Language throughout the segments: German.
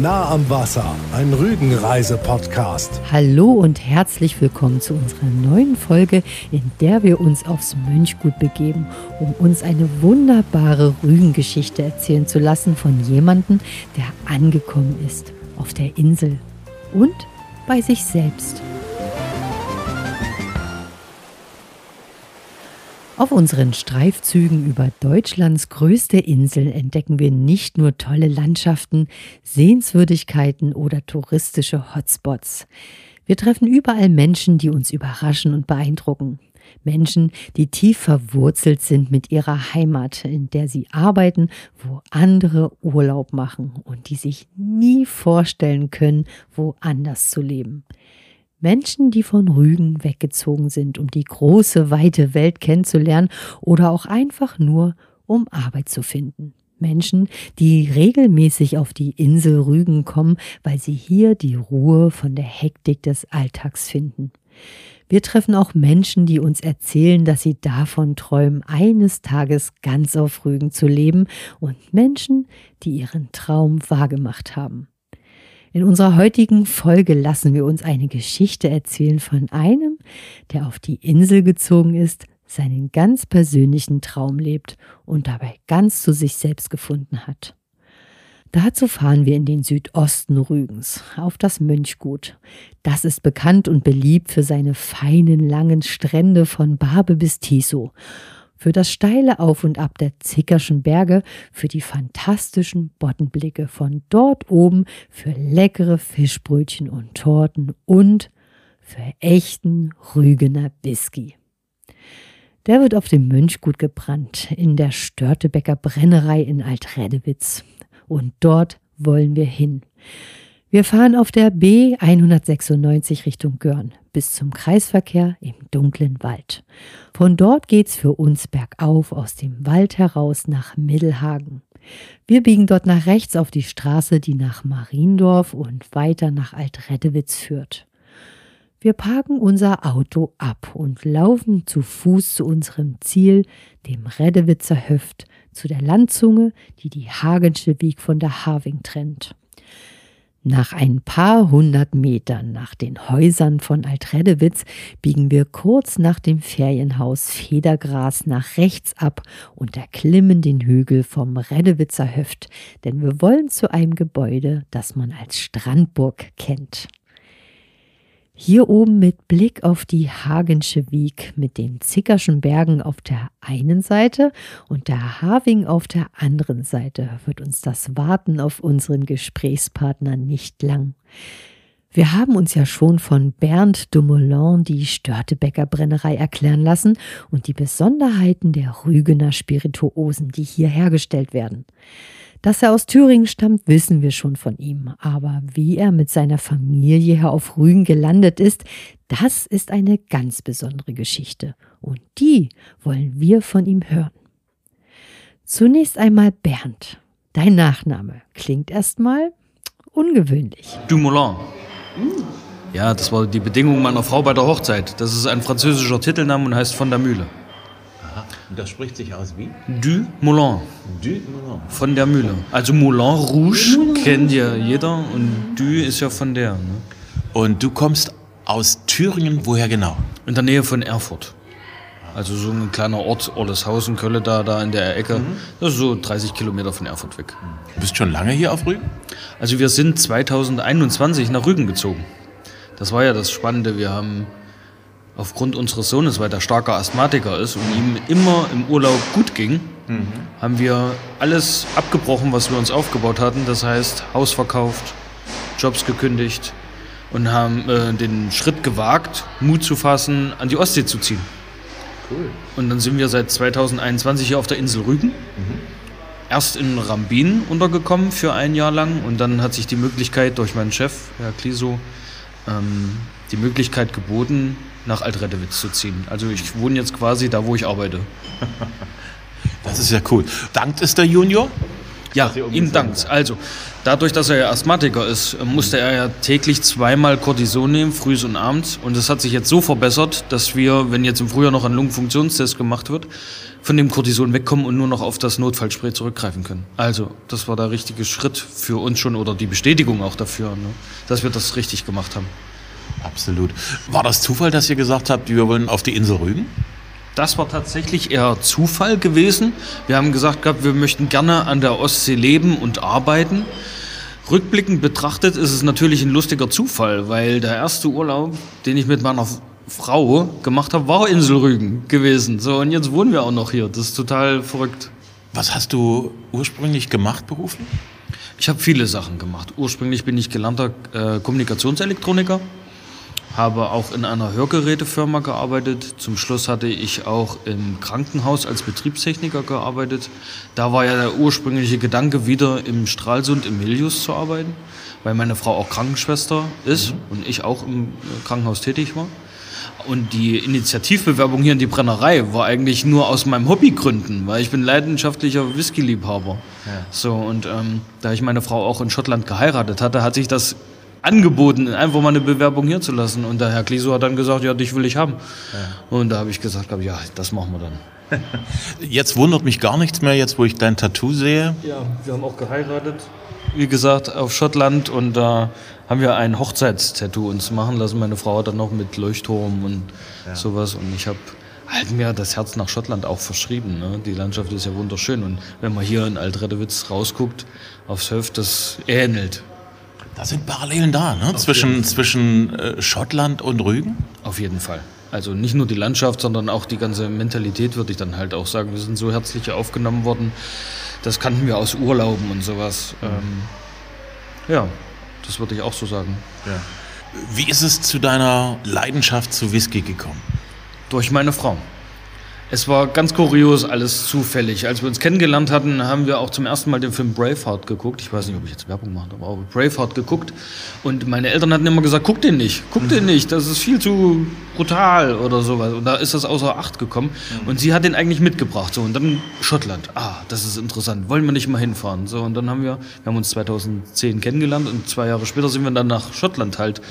Nah am Wasser, ein Rügenreise-Podcast. Hallo und herzlich willkommen zu unserer neuen Folge, in der wir uns aufs Mönchgut begeben, um uns eine wunderbare Rügengeschichte erzählen zu lassen von jemandem, der angekommen ist auf der Insel und bei sich selbst. Auf unseren Streifzügen über Deutschlands größte Insel entdecken wir nicht nur tolle Landschaften, Sehenswürdigkeiten oder touristische Hotspots. Wir treffen überall Menschen, die uns überraschen und beeindrucken. Menschen, die tief verwurzelt sind mit ihrer Heimat, in der sie arbeiten, wo andere Urlaub machen und die sich nie vorstellen können, woanders zu leben. Menschen, die von Rügen weggezogen sind, um die große, weite Welt kennenzulernen oder auch einfach nur, um Arbeit zu finden. Menschen, die regelmäßig auf die Insel Rügen kommen, weil sie hier die Ruhe von der Hektik des Alltags finden. Wir treffen auch Menschen, die uns erzählen, dass sie davon träumen, eines Tages ganz auf Rügen zu leben und Menschen, die ihren Traum wahrgemacht haben. In unserer heutigen Folge lassen wir uns eine Geschichte erzählen von einem, der auf die Insel gezogen ist, seinen ganz persönlichen Traum lebt und dabei ganz zu sich selbst gefunden hat. Dazu fahren wir in den Südosten Rügens, auf das Mönchgut. Das ist bekannt und beliebt für seine feinen, langen Strände von Barbe bis Tiso für das steile Auf und Ab der Zickerschen Berge, für die fantastischen Boddenblicke von dort oben, für leckere Fischbrötchen und Torten und für echten Rügener Whisky. Der wird auf dem Mönchgut gebrannt, in der Störtebecker Brennerei in Altredewitz. Und dort wollen wir hin. Wir fahren auf der B 196 Richtung Görn bis zum Kreisverkehr im dunklen Wald. Von dort geht's für uns bergauf aus dem Wald heraus nach Mittelhagen. Wir biegen dort nach rechts auf die Straße, die nach Mariendorf und weiter nach Altreddewitz führt. Wir parken unser Auto ab und laufen zu Fuß zu unserem Ziel, dem Reddewitzer Höft, zu der Landzunge, die die Hagensche Wieg von der Having trennt. Nach ein paar hundert Metern nach den Häusern von Altredewitz biegen wir kurz nach dem Ferienhaus Federgras nach rechts ab und erklimmen den Hügel vom Redewitzer Höft, denn wir wollen zu einem Gebäude, das man als Strandburg kennt. Hier oben mit Blick auf die Hagensche Wieg mit den Zickerschen Bergen auf der einen Seite und der Having auf der anderen Seite wird uns das Warten auf unseren Gesprächspartner nicht lang. Wir haben uns ja schon von Bernd Dumoulin die Störtebecker Brennerei erklären lassen und die Besonderheiten der Rügener Spirituosen, die hier hergestellt werden. Dass er aus Thüringen stammt, wissen wir schon von ihm. Aber wie er mit seiner Familie hier auf Rügen gelandet ist, das ist eine ganz besondere Geschichte. Und die wollen wir von ihm hören. Zunächst einmal Bernd. Dein Nachname klingt erstmal ungewöhnlich. Dumoulin. Ja, das war die Bedingung meiner Frau bei der Hochzeit. Das ist ein französischer Titelname und heißt von der Mühle. Das spricht sich aus wie? Du Moulin. Du Moulin. Von der Mühle. Also Moulin Rouge Moulin. kennt ja jeder und Du ist ja von der. Ne? Und du kommst aus Thüringen, woher genau? In der Nähe von Erfurt. Also so ein kleiner Ort, Olleshausen, Kölle, da, da in der Ecke. Mhm. Das ist so 30 Kilometer von Erfurt weg. Du bist schon lange hier auf Rügen? Also wir sind 2021 nach Rügen gezogen. Das war ja das Spannende. Wir haben aufgrund unseres Sohnes, weil der starker Asthmatiker ist und ihm immer im Urlaub gut ging, mhm. haben wir alles abgebrochen, was wir uns aufgebaut hatten. Das heißt, Haus verkauft, Jobs gekündigt und haben äh, den Schritt gewagt, Mut zu fassen, an die Ostsee zu ziehen. Cool. Und dann sind wir seit 2021 hier auf der Insel Rügen. Mhm. Erst in Rambin untergekommen für ein Jahr lang und dann hat sich die Möglichkeit durch meinen Chef, Herr Kliso, ähm, die Möglichkeit geboten, nach Altreddewitz zu ziehen. Also ich wohne jetzt quasi da, wo ich arbeite. Das ist ja cool. Dankt es der Junior? Ja, ihm dankt. habt. Also, dadurch, dass er ja Asthmatiker ist, musste er ja täglich zweimal Cortison nehmen, frühs und abends. Und das hat sich jetzt so verbessert, dass wir, wenn jetzt im Frühjahr noch ein Lungenfunktionstest gemacht wird, von dem Cortison wegkommen und nur noch auf das Notfallspray zurückgreifen können. Also, das war der richtige Schritt für uns schon oder die Bestätigung auch dafür, ne, dass wir das richtig gemacht haben. Absolut. War das Zufall, dass ihr gesagt habt, wir wollen auf die Insel Rügen? Das war tatsächlich eher Zufall gewesen. Wir haben gesagt gehabt, wir möchten gerne an der Ostsee leben und arbeiten. Rückblickend betrachtet ist es natürlich ein lustiger Zufall, weil der erste Urlaub, den ich mit meiner Frau gemacht habe, war Insel Rügen gewesen. So, und jetzt wohnen wir auch noch hier. Das ist total verrückt. Was hast du ursprünglich gemacht beruflich? Ich habe viele Sachen gemacht. Ursprünglich bin ich gelernter äh, Kommunikationselektroniker, habe auch in einer Hörgerätefirma gearbeitet. Zum Schluss hatte ich auch im Krankenhaus als Betriebstechniker gearbeitet. Da war ja der ursprüngliche Gedanke, wieder im Stralsund im Milius zu arbeiten, weil meine Frau auch Krankenschwester ist und ich auch im Krankenhaus tätig war. Und die Initiativbewerbung hier in die Brennerei war eigentlich nur aus meinem Hobbygründen, weil ich bin leidenschaftlicher Whisky-Liebhaber. So, und ähm, da ich meine Frau auch in Schottland geheiratet hatte, hat sich das angeboten, einfach mal eine Bewerbung hier zu lassen. Und der Herr Gliso hat dann gesagt, ja, dich will ich haben. Und da habe ich gesagt, hab, ja, das machen wir dann. Jetzt wundert mich gar nichts mehr, jetzt wo ich dein Tattoo sehe. Ja, wir haben auch geheiratet. Wie gesagt, auf Schottland und da haben wir ein Hochzeitstattoo uns machen lassen. Meine Frau hat dann noch mit Leuchtturm und sowas und ich habe halt mir das Herz nach Schottland auch verschrieben. Ne? Die Landschaft ist ja wunderschön und wenn man hier in Altredewitz rausguckt aufs Höf, das ähnelt. Da sind Parallelen da, ne? Zwischen, zwischen äh, Schottland und Rügen. Auf jeden Fall. Also nicht nur die Landschaft, sondern auch die ganze Mentalität, würde ich dann halt auch sagen. Wir sind so herzlich aufgenommen worden. Das kannten wir aus Urlauben und sowas. Ähm, ja, das würde ich auch so sagen. Wie ist es zu deiner Leidenschaft zu Whisky gekommen? Durch meine Frau. Es war ganz kurios, alles zufällig. Als wir uns kennengelernt hatten, haben wir auch zum ersten Mal den Film Braveheart geguckt. Ich weiß nicht, ob ich jetzt Werbung mache, aber auch Braveheart geguckt. Und meine Eltern hatten immer gesagt, guck den nicht, guck den nicht, das ist viel zu brutal oder sowas. Und da ist das außer Acht gekommen. Und sie hat den eigentlich mitgebracht. So, und dann Schottland. Ah, das ist interessant. Wollen wir nicht mal hinfahren? So, und dann haben wir, wir haben uns 2010 kennengelernt und zwei Jahre später sind wir dann nach Schottland halt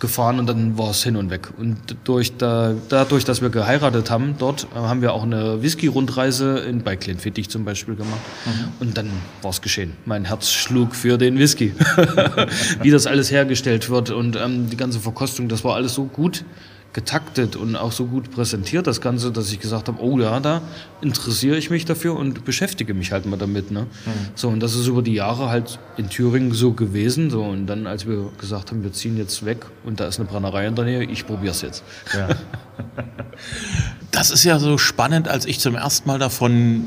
gefahren und dann war es hin und weg. Und durch da, dadurch, dass wir geheiratet haben, dort äh, haben wir auch eine Whisky-Rundreise in bei Glenfiddich zum Beispiel gemacht. Und dann war es geschehen. Mein Herz schlug für den Whisky. Wie das alles hergestellt wird und ähm, die ganze Verkostung, das war alles so gut getaktet und auch so gut präsentiert, das Ganze, dass ich gesagt habe, oh ja, da interessiere ich mich dafür und beschäftige mich halt mal damit. Ne? So, und das ist über die Jahre halt in Thüringen so gewesen. So, und dann, als wir gesagt haben, wir ziehen jetzt weg und da ist eine Brennerei in der Nähe, ich probiere es jetzt. Das ist ja so spannend, als ich zum ersten Mal davon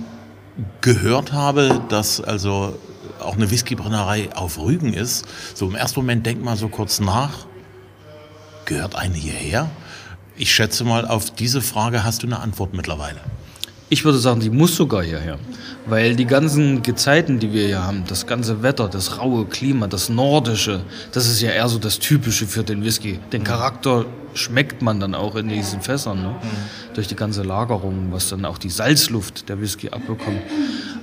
gehört habe, dass also auch eine Whiskybrennerei auf Rügen ist. So im ersten Moment denkt man so kurz nach, gehört eine hierher? Ich schätze mal, auf diese Frage hast du eine Antwort mittlerweile. Ich würde sagen, die muss sogar hierher. Weil die ganzen Gezeiten, die wir hier haben, das ganze Wetter, das raue Klima, das Nordische, das ist ja eher so das Typische für den Whisky. Den Charakter schmeckt man dann auch in diesen Fässern, ne? durch die ganze Lagerung, was dann auch die Salzluft der Whisky abbekommt.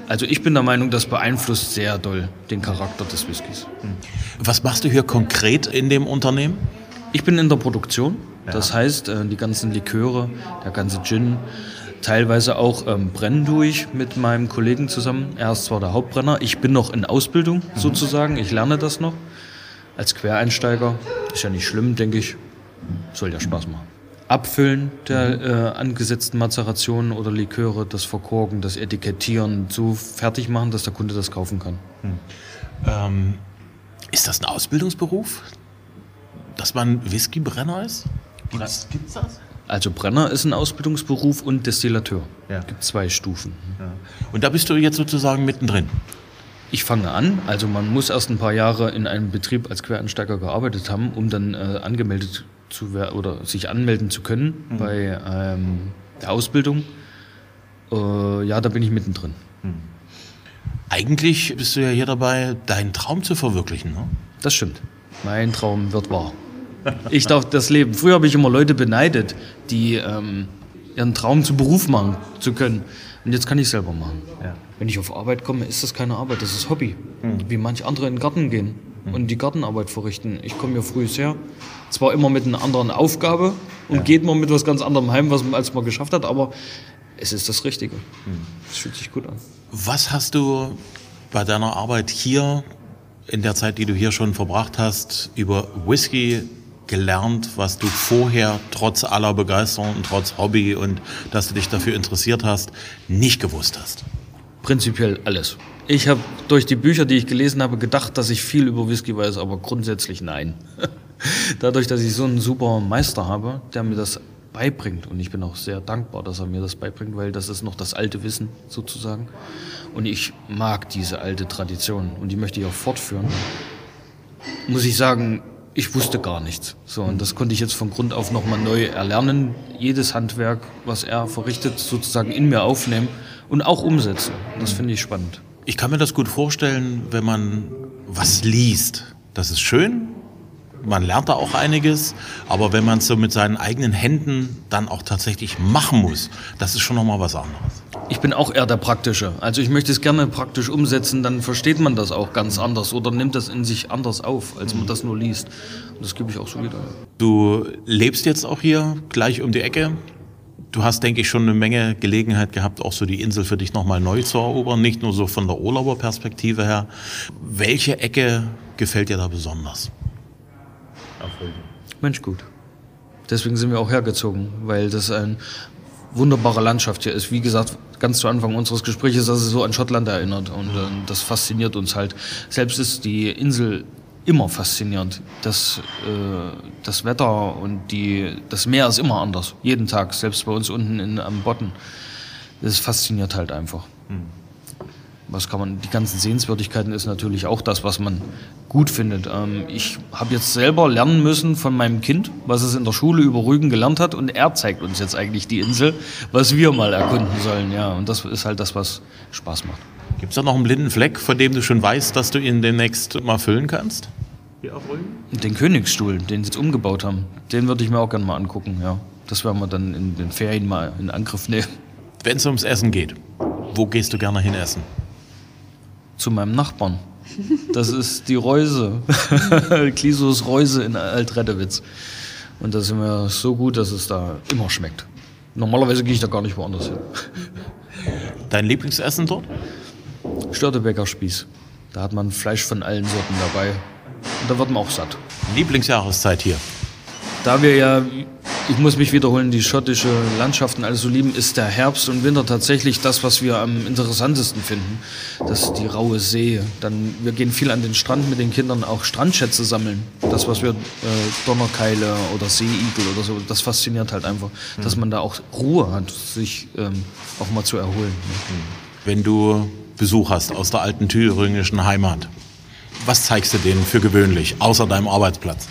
Also ich bin der Meinung, das beeinflusst sehr doll den Charakter des Whiskys. Was machst du hier konkret in dem Unternehmen? Ich bin in der Produktion, das heißt, äh, die ganzen Liköre, der ganze Gin, teilweise auch ähm, brennen durch mit meinem Kollegen zusammen. Er ist zwar der Hauptbrenner, ich bin noch in Ausbildung sozusagen, ich lerne das noch als Quereinsteiger. Ist ja nicht schlimm, denke ich. Soll ja Spaß machen. Abfüllen der äh, angesetzten Mazerationen oder Liköre, das Verkorken, das Etikettieren, so fertig machen, dass der Kunde das kaufen kann. Ähm, ist das ein Ausbildungsberuf? Dass man Whiskybrenner ist? Gibt's, gibt's das? Also Brenner ist ein Ausbildungsberuf und Destillateur. Ja. Gibt zwei Stufen. Und da bist du jetzt sozusagen mittendrin. Ich fange an, also man muss erst ein paar Jahre in einem Betrieb als Quereinsteiger gearbeitet haben, um dann äh, angemeldet zu werden oder sich anmelden zu können bei ähm, der Ausbildung. Äh, ja, da bin ich mittendrin. Eigentlich bist du ja hier dabei, deinen Traum zu verwirklichen. Ne? Das stimmt. Mein Traum wird wahr. Ich darf das leben. Früher habe ich immer Leute beneidet, die ähm, ihren Traum zu Beruf machen zu können. Und jetzt kann ich selber machen. Wenn ich auf Arbeit komme, ist das keine Arbeit, das ist Hobby. Wie manche andere in den Garten gehen und die Gartenarbeit verrichten. Ich komme hier früh her, zwar immer mit einer anderen Aufgabe und geht man mit was ganz anderem heim, was man, als man geschafft hat, aber es ist das Richtige. Es fühlt sich gut an. Was hast du bei deiner Arbeit hier in der Zeit, die du hier schon verbracht hast, über Whisky gelernt, was du vorher trotz aller Begeisterung und trotz Hobby und dass du dich dafür interessiert hast, nicht gewusst hast? Prinzipiell alles. Ich habe durch die Bücher, die ich gelesen habe, gedacht, dass ich viel über Whisky weiß, aber grundsätzlich nein. Dadurch, dass ich so einen super Meister habe, der mir das beibringt und ich bin auch sehr dankbar, dass er mir das beibringt, weil das ist noch das alte Wissen sozusagen und ich mag diese alte Tradition und die möchte ich auch fortführen. Muss ich sagen, ich wusste gar nichts. So, und das konnte ich jetzt von Grund auf nochmal neu erlernen. Jedes Handwerk, was er verrichtet, sozusagen in mir aufnehmen und auch umsetzen. Das finde ich spannend. Ich kann mir das gut vorstellen, wenn man was liest. Das ist schön. Man lernt da auch einiges, aber wenn man es so mit seinen eigenen Händen dann auch tatsächlich machen muss, das ist schon nochmal was anderes. Ich bin auch eher der Praktische. Also ich möchte es gerne praktisch umsetzen, dann versteht man das auch ganz anders oder nimmt das in sich anders auf, als man das nur liest. Und das gebe ich auch so wieder. Du lebst jetzt auch hier gleich um die Ecke. Du hast, denke ich, schon eine Menge Gelegenheit gehabt, auch so die Insel für dich nochmal neu zu erobern, nicht nur so von der Urlauberperspektive her. Welche Ecke gefällt dir da besonders? Mensch, gut. Deswegen sind wir auch hergezogen, weil das eine wunderbare Landschaft hier ist. Wie gesagt, ganz zu Anfang unseres Gesprächs, dass es so an Schottland erinnert und äh, das fasziniert uns halt. Selbst ist die Insel immer faszinierend. Das, äh, das Wetter und die, das Meer ist immer anders. Jeden Tag, selbst bei uns unten in, am Bodden. Das fasziniert halt einfach. Was kann man, die ganzen Sehenswürdigkeiten ist natürlich auch das, was man gut findet. Ähm, ich habe jetzt selber lernen müssen von meinem Kind, was es in der Schule über Rügen gelernt hat und er zeigt uns jetzt eigentlich die Insel, was wir mal erkunden sollen. Ja, und das ist halt das, was Spaß macht. Gibt es da noch einen blinden Fleck, von dem du schon weißt, dass du ihn demnächst mal füllen kannst? Hier auf Rügen? Den Königsstuhl, den sie jetzt umgebaut haben, den würde ich mir auch gerne mal angucken. Ja, das werden wir dann in den Ferien mal in Angriff nehmen. Wenn es ums Essen geht, wo gehst du gerne hin essen? Zu meinem Nachbarn. Das ist die Reuse. Klisos Reuse in Altreddewitz. Und da sind wir so gut, dass es da immer schmeckt. Normalerweise gehe ich da gar nicht woanders hin. Dein Lieblingsessen dort? Störtebecker Spieß. Da hat man Fleisch von allen Sorten dabei. Und da wird man auch satt. Lieblingsjahreszeit hier? Da wir ja, ich muss mich wiederholen, die schottische Landschaften alles so lieben, ist der Herbst und Winter tatsächlich das, was wir am interessantesten finden. Das ist die raue See. Dann, wir gehen viel an den Strand mit den Kindern auch Strandschätze sammeln. Das, was wir, äh, Donnerkeile oder Seeigel oder so, das fasziniert halt einfach, dass man da auch Ruhe hat, sich ähm, auch mal zu erholen. Wenn du Besuch hast aus der alten thüringischen Heimat, was zeigst du denen für gewöhnlich, außer deinem Arbeitsplatz?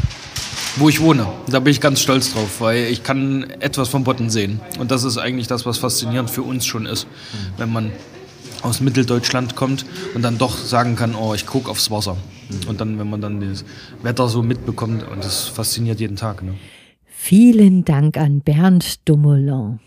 Wo ich wohne. Da bin ich ganz stolz drauf, weil ich kann etwas vom Botten sehen. Und das ist eigentlich das, was faszinierend für uns schon ist. Wenn man aus Mitteldeutschland kommt und dann doch sagen kann, oh, ich gucke aufs Wasser. Und dann, wenn man dann das Wetter so mitbekommt, und das fasziniert jeden Tag. Ne? Vielen Dank an Bernd Dumoulin.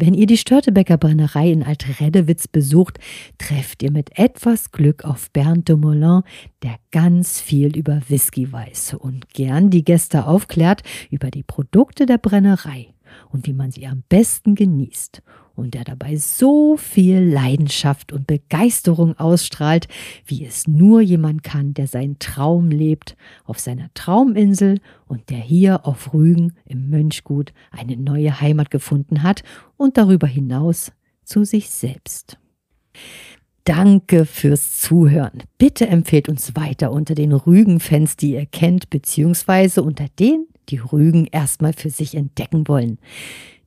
Wenn ihr die Störtebecker Brennerei in Altreddewitz besucht, trefft ihr mit etwas Glück auf Bernd Dumoulin, der ganz viel über Whisky weiß und gern die Gäste aufklärt über die Produkte der Brennerei und wie man sie am besten genießt und der dabei so viel Leidenschaft und Begeisterung ausstrahlt, wie es nur jemand kann, der seinen Traum lebt, auf seiner Trauminsel und der hier auf Rügen im Mönchgut eine neue Heimat gefunden hat und darüber hinaus zu sich selbst. Danke fürs Zuhören. Bitte empfehlt uns weiter unter den Rügen-Fans, die ihr kennt, beziehungsweise unter denen, die Rügen erstmal für sich entdecken wollen.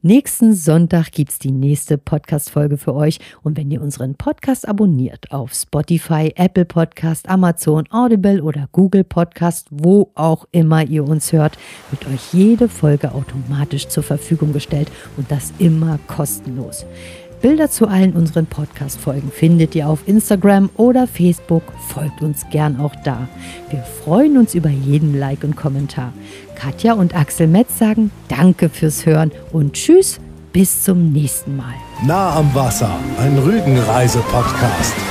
Nächsten Sonntag gibt's die nächste Podcast-Folge für euch. Und wenn ihr unseren Podcast abonniert auf Spotify, Apple Podcast, Amazon, Audible oder Google Podcast, wo auch immer ihr uns hört, wird euch jede Folge automatisch zur Verfügung gestellt und das immer kostenlos. Bilder zu allen unseren Podcast-Folgen findet ihr auf Instagram oder Facebook. Folgt uns gern auch da. Wir freuen uns über jeden Like und Kommentar. Katja und Axel Metz sagen Danke fürs Hören und Tschüss bis zum nächsten Mal. Nah am Wasser, ein Rügenreise-Podcast.